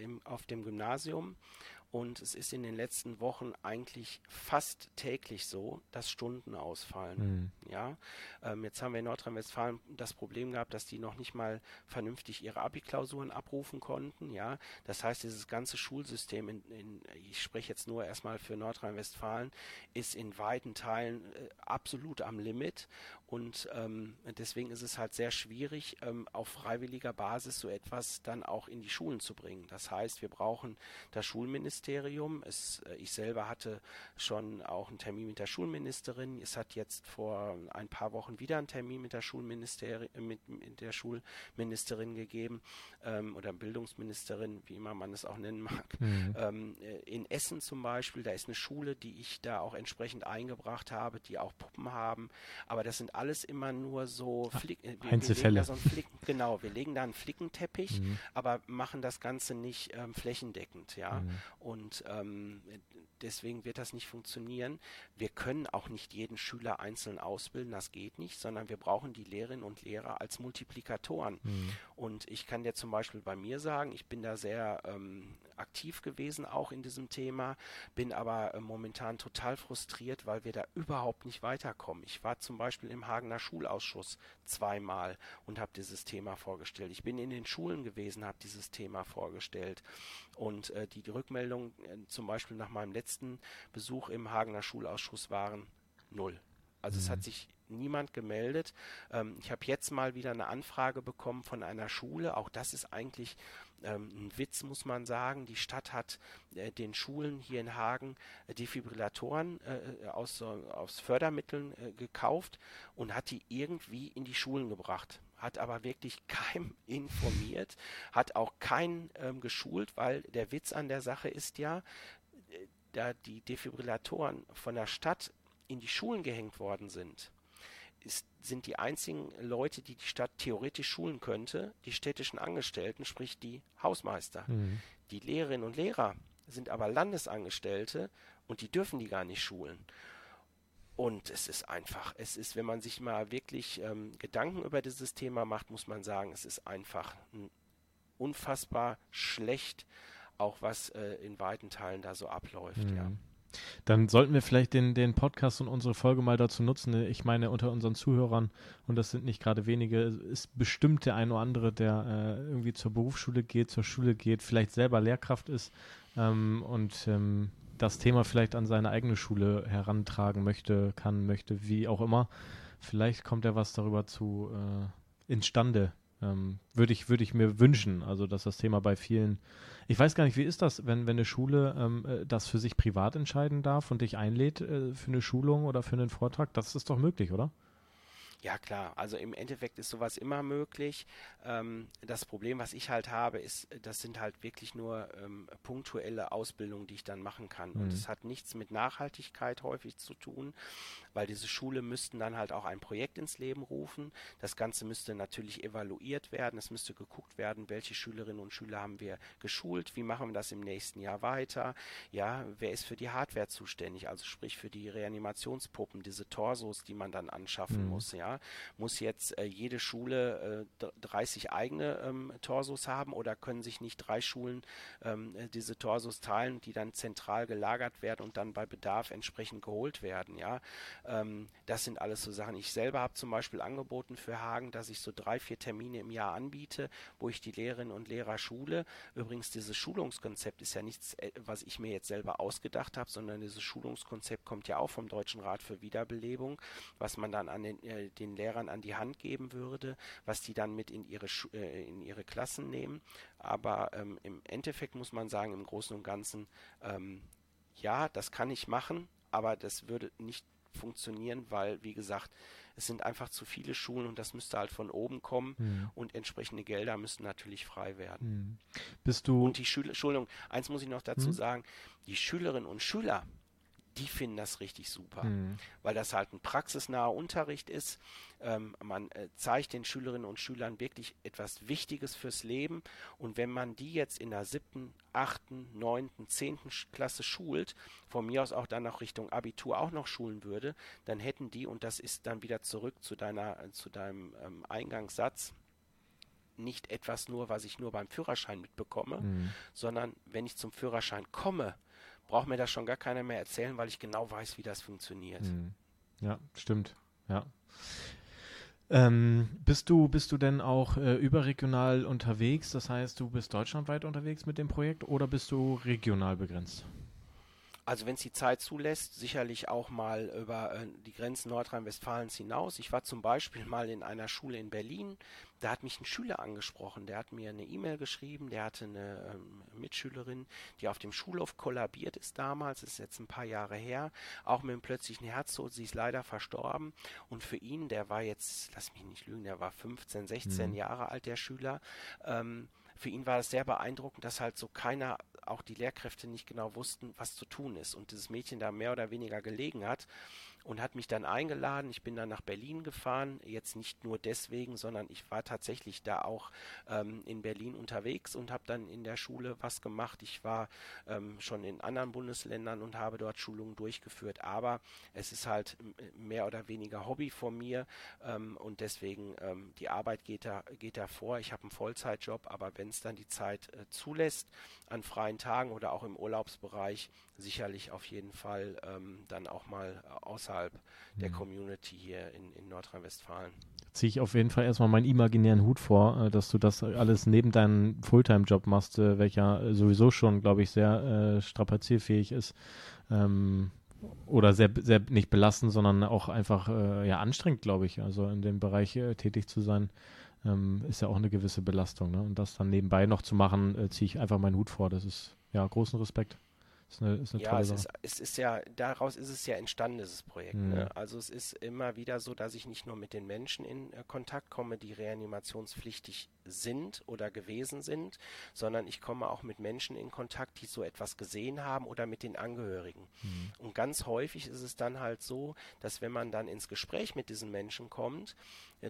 im, auf dem Gymnasium und es ist in den letzten Wochen eigentlich fast täglich so, dass Stunden ausfallen. Mhm. Ja, ähm, jetzt haben wir in Nordrhein-Westfalen das Problem gehabt, dass die noch nicht mal vernünftig ihre Abi-Klausuren abrufen konnten. Ja, das heißt, dieses ganze Schulsystem, in, in, ich spreche jetzt nur erstmal für Nordrhein-Westfalen, ist in weiten Teilen äh, absolut am Limit und ähm, deswegen ist es halt sehr schwierig, ähm, auf freiwilliger Basis so etwas dann auch in die Schulen zu bringen. Das heißt, wir brauchen das Schulministerium. Es, äh, ich selber hatte schon auch einen Termin mit der Schulministerin. Es hat jetzt vor ein paar Wochen wieder einen Termin mit der Schulministerin, mit, mit der Schulministerin gegeben ähm, oder Bildungsministerin, wie immer man es auch nennen mag. Mhm. Ähm, äh, in Essen zum Beispiel, da ist eine Schule, die ich da auch entsprechend eingebracht habe, die auch Puppen haben. Aber das sind alles immer nur so Flick, äh, wir, Einzelfälle. Wir so Flick, genau, wir legen da einen Flickenteppich, mhm. aber machen das Ganze nicht ähm, flächendeckend, ja. Mhm. Und ähm, deswegen wird das nicht funktionieren. Wir können auch nicht jeden Schüler einzeln ausbilden, das geht nicht, sondern wir brauchen die Lehrerinnen und Lehrer als Multiplikatoren. Mhm. Und ich kann dir zum Beispiel bei mir sagen, ich bin da sehr ähm, aktiv gewesen auch in diesem Thema, bin aber äh, momentan total frustriert, weil wir da überhaupt nicht weiterkommen. Ich war zum Beispiel im Hagener Schulausschuss zweimal und habe dieses Thema vorgestellt. Ich bin in den Schulen gewesen, habe dieses Thema vorgestellt. Und äh, die, die Rückmeldung äh, zum Beispiel nach meinem letzten Besuch im Hagener Schulausschuss waren null. Also mhm. es hat mhm. sich niemand gemeldet. Ähm, ich habe jetzt mal wieder eine Anfrage bekommen von einer Schule. Auch das ist eigentlich ähm, ein Witz, muss man sagen. Die Stadt hat äh, den Schulen hier in Hagen äh, Defibrillatoren äh, aus, aus Fördermitteln äh, gekauft und hat die irgendwie in die Schulen gebracht. Hat aber wirklich keinem informiert, hat auch keinen ähm, geschult, weil der Witz an der Sache ist ja, äh, da die Defibrillatoren von der Stadt in die Schulen gehängt worden sind, ist, sind die einzigen Leute, die die Stadt theoretisch schulen könnte, die städtischen Angestellten, sprich die Hausmeister. Mhm. Die Lehrerinnen und Lehrer sind aber Landesangestellte und die dürfen die gar nicht schulen. Und es ist einfach, es ist, wenn man sich mal wirklich ähm, Gedanken über dieses Thema macht, muss man sagen, es ist einfach unfassbar schlecht, auch was äh, in weiten Teilen da so abläuft, mhm. ja. Dann sollten wir vielleicht den, den Podcast und unsere Folge mal dazu nutzen. Ich meine, unter unseren Zuhörern, und das sind nicht gerade wenige, ist bestimmt der ein oder andere, der äh, irgendwie zur Berufsschule geht, zur Schule geht, vielleicht selber Lehrkraft ist ähm, und ähm, das Thema vielleicht an seine eigene Schule herantragen möchte, kann, möchte, wie auch immer. Vielleicht kommt er was darüber zu äh, instande. Ähm, würde ich, würde ich mir wünschen, also dass das Thema bei vielen ich weiß gar nicht, wie ist das, wenn, wenn eine Schule ähm, äh, das für sich privat entscheiden darf und dich einlädt äh, für eine Schulung oder für einen Vortrag? Das ist doch möglich, oder? Ja klar, also im Endeffekt ist sowas immer möglich. Ähm, das Problem, was ich halt habe, ist, das sind halt wirklich nur ähm, punktuelle Ausbildungen, die ich dann machen kann. Mhm. Und es hat nichts mit Nachhaltigkeit häufig zu tun, weil diese Schule müssten dann halt auch ein Projekt ins Leben rufen. Das Ganze müsste natürlich evaluiert werden. Es müsste geguckt werden, welche Schülerinnen und Schüler haben wir geschult, wie machen wir das im nächsten Jahr weiter. Ja, wer ist für die Hardware zuständig, also sprich für die Reanimationspuppen, diese Torsos, die man dann anschaffen mhm. muss, ja muss jetzt äh, jede Schule äh, 30 eigene ähm, Torsos haben oder können sich nicht drei Schulen ähm, äh, diese Torsos teilen, die dann zentral gelagert werden und dann bei Bedarf entsprechend geholt werden, ja. Ähm, das sind alles so Sachen. Ich selber habe zum Beispiel angeboten für Hagen, dass ich so drei, vier Termine im Jahr anbiete, wo ich die Lehrerinnen und Lehrer schule. Übrigens, dieses Schulungskonzept ist ja nichts, äh, was ich mir jetzt selber ausgedacht habe, sondern dieses Schulungskonzept kommt ja auch vom Deutschen Rat für Wiederbelebung, was man dann an den, äh, den Lehrern an die Hand geben würde, was die dann mit in ihre, äh, in ihre Klassen nehmen. Aber ähm, im Endeffekt muss man sagen, im Großen und Ganzen, ähm, ja, das kann ich machen, aber das würde nicht funktionieren, weil, wie gesagt, es sind einfach zu viele Schulen und das müsste halt von oben kommen mhm. und entsprechende Gelder müssten natürlich frei werden. Mhm. Bist du. Und die Schüler, Entschuldigung, eins muss ich noch dazu mhm. sagen, die Schülerinnen und Schüler, die finden das richtig super, mhm. weil das halt ein praxisnaher Unterricht ist. Ähm, man äh, zeigt den Schülerinnen und Schülern wirklich etwas Wichtiges fürs Leben und wenn man die jetzt in der siebten, achten, neunten, zehnten Klasse schult, von mir aus auch dann noch Richtung Abitur auch noch schulen würde, dann hätten die, und das ist dann wieder zurück zu deiner, äh, zu deinem ähm, Eingangssatz, nicht etwas nur, was ich nur beim Führerschein mitbekomme, mhm. sondern wenn ich zum Führerschein komme, braucht mir das schon gar keiner mehr erzählen, weil ich genau weiß, wie das funktioniert. Hm. Ja, stimmt. Ja. Ähm, bist du bist du denn auch äh, überregional unterwegs? Das heißt, du bist deutschlandweit unterwegs mit dem Projekt oder bist du regional begrenzt? Also wenn es die Zeit zulässt, sicherlich auch mal über äh, die Grenzen Nordrhein-Westfalens hinaus. Ich war zum Beispiel mal in einer Schule in Berlin, da hat mich ein Schüler angesprochen, der hat mir eine E-Mail geschrieben, der hatte eine ähm, Mitschülerin, die auf dem Schulhof kollabiert ist damals, ist jetzt ein paar Jahre her, auch mit einem plötzlichen Herztod, sie ist leider verstorben und für ihn, der war jetzt, lass mich nicht lügen, der war 15, 16 mhm. Jahre alt, der Schüler, ähm, für ihn war es sehr beeindruckend, dass halt so keiner, auch die Lehrkräfte nicht genau wussten, was zu tun ist und dieses Mädchen da mehr oder weniger gelegen hat und hat mich dann eingeladen. Ich bin dann nach Berlin gefahren, jetzt nicht nur deswegen, sondern ich war tatsächlich da auch ähm, in Berlin unterwegs und habe dann in der Schule was gemacht. Ich war ähm, schon in anderen Bundesländern und habe dort Schulungen durchgeführt, aber es ist halt mehr oder weniger Hobby von mir ähm, und deswegen ähm, die Arbeit geht da, geht da vor. Ich habe einen Vollzeitjob, aber wenn es dann die Zeit äh, zulässt, an freien Tagen oder auch im Urlaubsbereich, sicherlich auf jeden Fall ähm, dann auch mal außerhalb mhm. der Community hier in, in Nordrhein-Westfalen. Ziehe ich auf jeden Fall erstmal meinen imaginären Hut vor, äh, dass du das alles neben deinem Fulltime-Job machst, äh, welcher sowieso schon, glaube ich, sehr äh, strapazierfähig ist. Ähm, oder sehr, sehr nicht belastend, sondern auch einfach äh, ja anstrengend, glaube ich. Also in dem Bereich äh, tätig zu sein, ähm, ist ja auch eine gewisse Belastung. Ne? Und das dann nebenbei noch zu machen, äh, ziehe ich einfach meinen Hut vor. Das ist ja großen Respekt. Ist eine, ist eine ja, es ist, es ist, ja, daraus ist es ja entstanden, dieses Projekt. Mhm. Ne? Also es ist immer wieder so, dass ich nicht nur mit den Menschen in äh, Kontakt komme, die reanimationspflichtig sind oder gewesen sind, sondern ich komme auch mit Menschen in Kontakt, die so etwas gesehen haben oder mit den Angehörigen. Mhm. Und ganz häufig ist es dann halt so, dass wenn man dann ins Gespräch mit diesen Menschen kommt,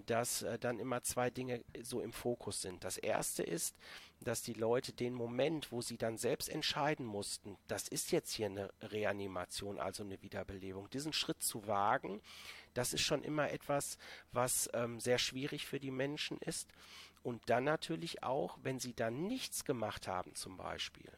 dass äh, dann immer zwei Dinge so im Fokus sind. Das erste ist, dass die Leute den Moment, wo sie dann selbst entscheiden mussten, das ist jetzt hier eine Reanimation, also eine Wiederbelebung, diesen Schritt zu wagen, das ist schon immer etwas, was ähm, sehr schwierig für die Menschen ist. Und dann natürlich auch, wenn sie dann nichts gemacht haben zum Beispiel,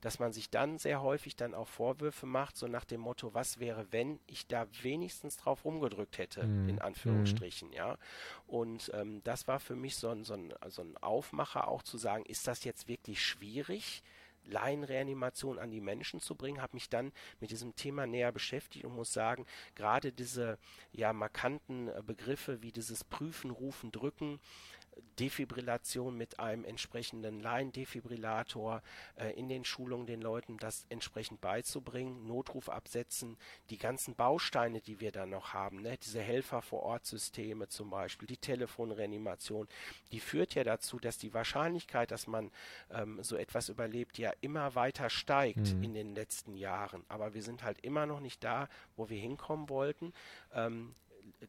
dass man sich dann sehr häufig dann auch Vorwürfe macht, so nach dem Motto, was wäre, wenn ich da wenigstens drauf rumgedrückt hätte, mhm. in Anführungsstrichen, mhm. ja. Und ähm, das war für mich so ein, so, ein, so ein Aufmacher auch zu sagen, ist das jetzt wirklich schwierig? Laienreanimation an die Menschen zu bringen, habe mich dann mit diesem Thema näher beschäftigt und muss sagen, gerade diese ja markanten äh, Begriffe wie dieses Prüfen, Rufen, Drücken, Defibrillation mit einem entsprechenden Laiendefibrillator äh, in den Schulungen den Leuten das entsprechend beizubringen, Notruf absetzen, die ganzen Bausteine, die wir da noch haben, ne, diese Helfer vor Ort Systeme zum Beispiel, die Telefonreanimation, die führt ja dazu, dass die Wahrscheinlichkeit, dass man ähm, so etwas überlebt, ja immer weiter steigt mhm. in den letzten Jahren. Aber wir sind halt immer noch nicht da, wo wir hinkommen wollten. Ähm,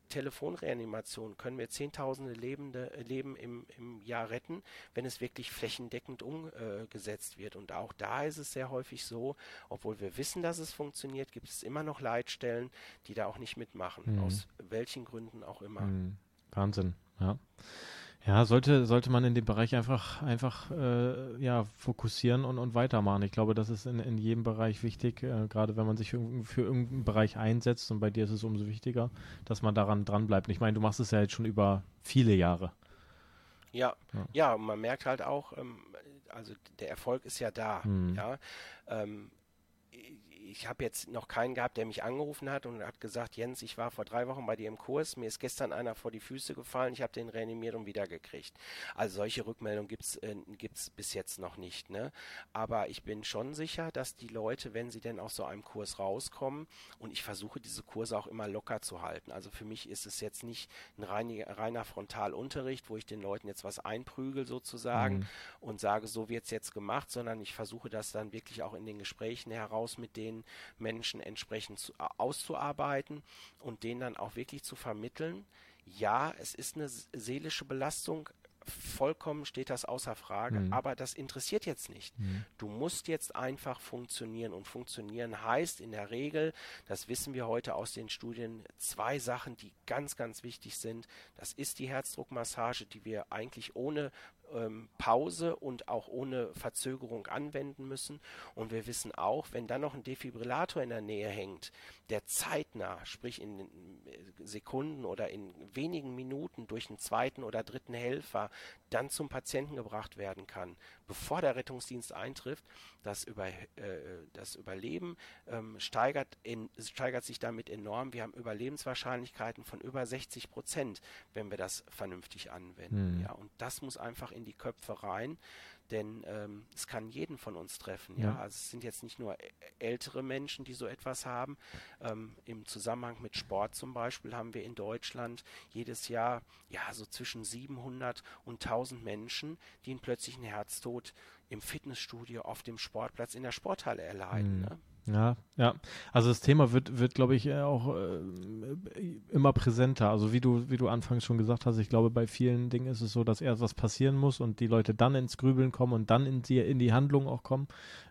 Telefonreanimation können wir Zehntausende lebende, Leben im, im Jahr retten, wenn es wirklich flächendeckend umgesetzt wird. Und auch da ist es sehr häufig so, obwohl wir wissen, dass es funktioniert, gibt es immer noch Leitstellen, die da auch nicht mitmachen, mhm. aus welchen Gründen auch immer. Mhm. Wahnsinn, ja. Ja, sollte, sollte man in dem Bereich einfach, einfach äh, ja, fokussieren und, und weitermachen. Ich glaube, das ist in, in jedem Bereich wichtig, äh, gerade wenn man sich für, für irgendeinen Bereich einsetzt und bei dir ist es umso wichtiger, dass man daran dran bleibt. Ich meine, du machst es ja jetzt schon über viele Jahre. Ja, ja, ja man merkt halt auch, ähm, also der Erfolg ist ja da, mhm. ja. Ähm, ich habe jetzt noch keinen gehabt, der mich angerufen hat und hat gesagt, Jens, ich war vor drei Wochen bei dir im Kurs, mir ist gestern einer vor die Füße gefallen, ich habe den reanimiert und wiedergekriegt. Also solche Rückmeldungen gibt's äh, gibt's bis jetzt noch nicht. Ne? Aber ich bin schon sicher, dass die Leute, wenn sie denn aus so einem Kurs rauskommen, und ich versuche diese Kurse auch immer locker zu halten. Also für mich ist es jetzt nicht ein reiner, reiner Frontalunterricht, wo ich den Leuten jetzt was einprügel sozusagen mhm. und sage, so wird's jetzt gemacht, sondern ich versuche das dann wirklich auch in den Gesprächen heraus mit den Menschen entsprechend zu, auszuarbeiten und denen dann auch wirklich zu vermitteln, ja, es ist eine seelische Belastung, vollkommen steht das außer Frage, mhm. aber das interessiert jetzt nicht. Mhm. Du musst jetzt einfach funktionieren und funktionieren heißt in der Regel, das wissen wir heute aus den Studien, zwei Sachen, die ganz, ganz wichtig sind. Das ist die Herzdruckmassage, die wir eigentlich ohne ähm, Pause und auch ohne Verzögerung anwenden müssen. Und wir wissen auch, wenn dann noch ein Defibrillator in der Nähe hängt, der zeitnah, sprich in äh, Sekunden oder in wenigen Minuten durch einen zweiten oder dritten Helfer dann zum Patienten gebracht werden kann, bevor der Rettungsdienst eintrifft, das, über, äh, das Überleben ähm, steigert, in, steigert sich damit enorm. Wir haben Überlebenswahrscheinlichkeiten von über 60 Prozent, wenn wir das vernünftig anwenden. Mhm. Ja, und das muss einfach in die Köpfe rein, denn ähm, es kann jeden von uns treffen. Ja? ja? also es sind jetzt nicht nur ältere Menschen, die so etwas haben. Ähm, Im Zusammenhang mit Sport zum Beispiel haben wir in Deutschland jedes Jahr ja so zwischen 700 und 1000 Menschen, die einen plötzlichen Herztod im Fitnessstudio, auf dem Sportplatz, in der Sporthalle erleiden. Mhm. Ne? Ja, ja. Also das Thema wird, wird glaube ich, auch äh, immer präsenter. Also wie du, wie du anfangs schon gesagt hast, ich glaube, bei vielen Dingen ist es so, dass erst was passieren muss und die Leute dann ins Grübeln kommen und dann in die, in die Handlung auch kommen.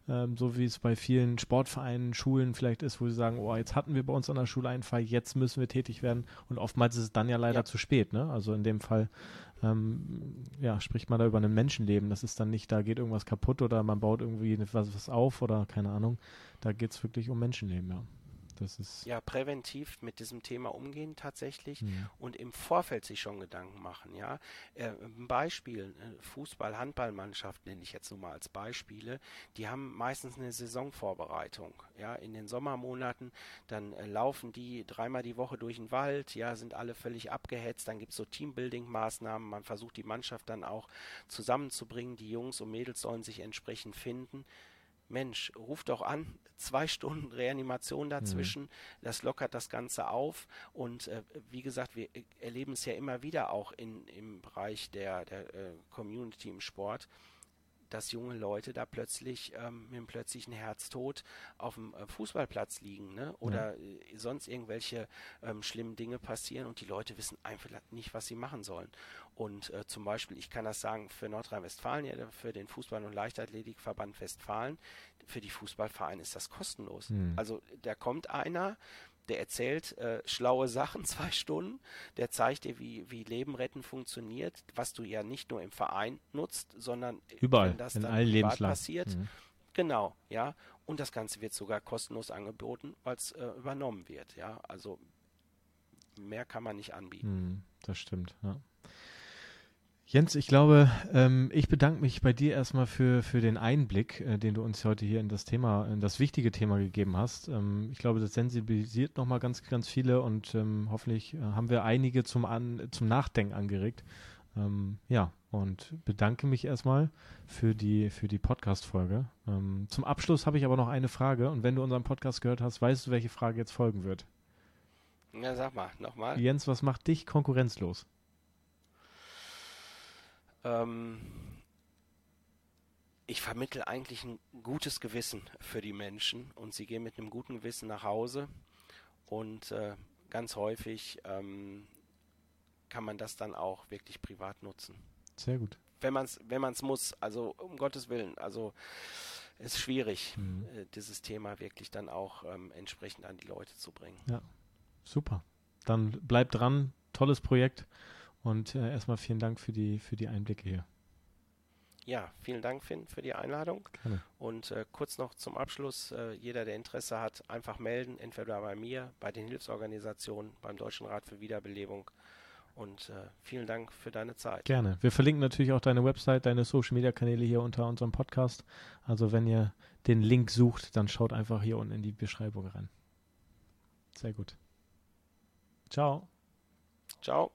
Ähm, so wie es bei vielen Sportvereinen, Schulen vielleicht ist, wo sie sagen, oh, jetzt hatten wir bei uns an der Schule einen Fall, jetzt müssen wir tätig werden. Und oftmals ist es dann ja leider ja. zu spät, ne? Also in dem Fall ähm, ja, spricht man da über ein Menschenleben. Das ist dann nicht, da geht irgendwas kaputt oder man baut irgendwie was, was auf oder keine Ahnung. Da geht es wirklich um Menschenleben, ja. Das ist ja, präventiv mit diesem Thema umgehen tatsächlich ja. Mhm. und im Vorfeld sich schon Gedanken machen. Ja, äh, ein Beispiel: äh, Fußball, Handballmannschaft nenne ich jetzt nur mal als Beispiele. Die haben meistens eine Saisonvorbereitung. Ja, in den Sommermonaten dann äh, laufen die dreimal die Woche durch den Wald. Ja, sind alle völlig abgehetzt. Dann gibt es so Teambuilding-Maßnahmen. Man versucht die Mannschaft dann auch zusammenzubringen. Die Jungs und Mädels sollen sich entsprechend finden. Mensch, ruf doch an, zwei Stunden Reanimation dazwischen, mhm. das lockert das Ganze auf und äh, wie gesagt, wir erleben es ja immer wieder auch in, im Bereich der, der äh, Community im Sport, dass junge Leute da plötzlich ähm, mit einem plötzlichen Herztod auf dem äh, Fußballplatz liegen ne? oder ja. äh, sonst irgendwelche ähm, schlimmen Dinge passieren und die Leute wissen einfach nicht, was sie machen sollen. Und äh, zum Beispiel, ich kann das sagen für Nordrhein-Westfalen, ja, für den Fußball- und Leichtathletikverband Westfalen, für die Fußballvereine ist das kostenlos. Mhm. Also da kommt einer, der erzählt äh, schlaue Sachen, zwei Stunden, der zeigt dir, wie, wie Leben retten funktioniert, was du ja nicht nur im Verein nutzt, sondern überall, wenn das in dann allen passiert. Mhm. Genau, ja. Und das Ganze wird sogar kostenlos angeboten, weil es äh, übernommen wird, ja. Also mehr kann man nicht anbieten. Mhm, das stimmt, ja. Jens, ich glaube, ähm, ich bedanke mich bei dir erstmal für, für den Einblick, äh, den du uns heute hier in das Thema, in das wichtige Thema gegeben hast. Ähm, ich glaube, das sensibilisiert nochmal ganz, ganz viele und ähm, hoffentlich äh, haben wir einige zum, An zum Nachdenken angeregt. Ähm, ja, und bedanke mich erstmal für die, für die Podcast-Folge. Ähm, zum Abschluss habe ich aber noch eine Frage und wenn du unseren Podcast gehört hast, weißt du, welche Frage jetzt folgen wird? Ja, sag mal, nochmal. Jens, was macht dich konkurrenzlos? Ähm, ich vermittle eigentlich ein gutes Gewissen für die Menschen und sie gehen mit einem guten Gewissen nach Hause und äh, ganz häufig ähm, kann man das dann auch wirklich privat nutzen. Sehr gut. Wenn man es wenn man's muss, also um Gottes Willen, also es ist schwierig, mhm. äh, dieses Thema wirklich dann auch ähm, entsprechend an die Leute zu bringen. Ja, super. Dann bleibt dran, tolles Projekt. Und äh, erstmal vielen Dank für die, für die Einblicke hier. Ja, vielen Dank, Finn, für die Einladung. Gerne. Und äh, kurz noch zum Abschluss: äh, jeder, der Interesse hat, einfach melden, entweder bei mir, bei den Hilfsorganisationen, beim Deutschen Rat für Wiederbelebung. Und äh, vielen Dank für deine Zeit. Gerne. Wir verlinken natürlich auch deine Website, deine Social Media Kanäle hier unter unserem Podcast. Also, wenn ihr den Link sucht, dann schaut einfach hier unten in die Beschreibung rein. Sehr gut. Ciao. Ciao.